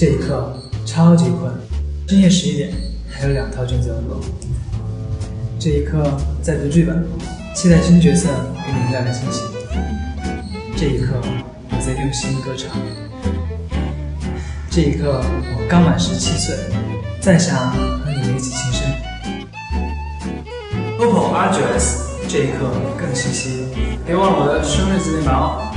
这一刻超级困，深夜十一点还有两套卷子要做。这一刻在读剧本，期待新角色给你们带来惊喜。这一刻我在用心歌唱。这一刻我刚满十七岁，在想和你们一起庆生。OPPO R9S，这一刻更清晰，别忘了我的生日纪念版哦。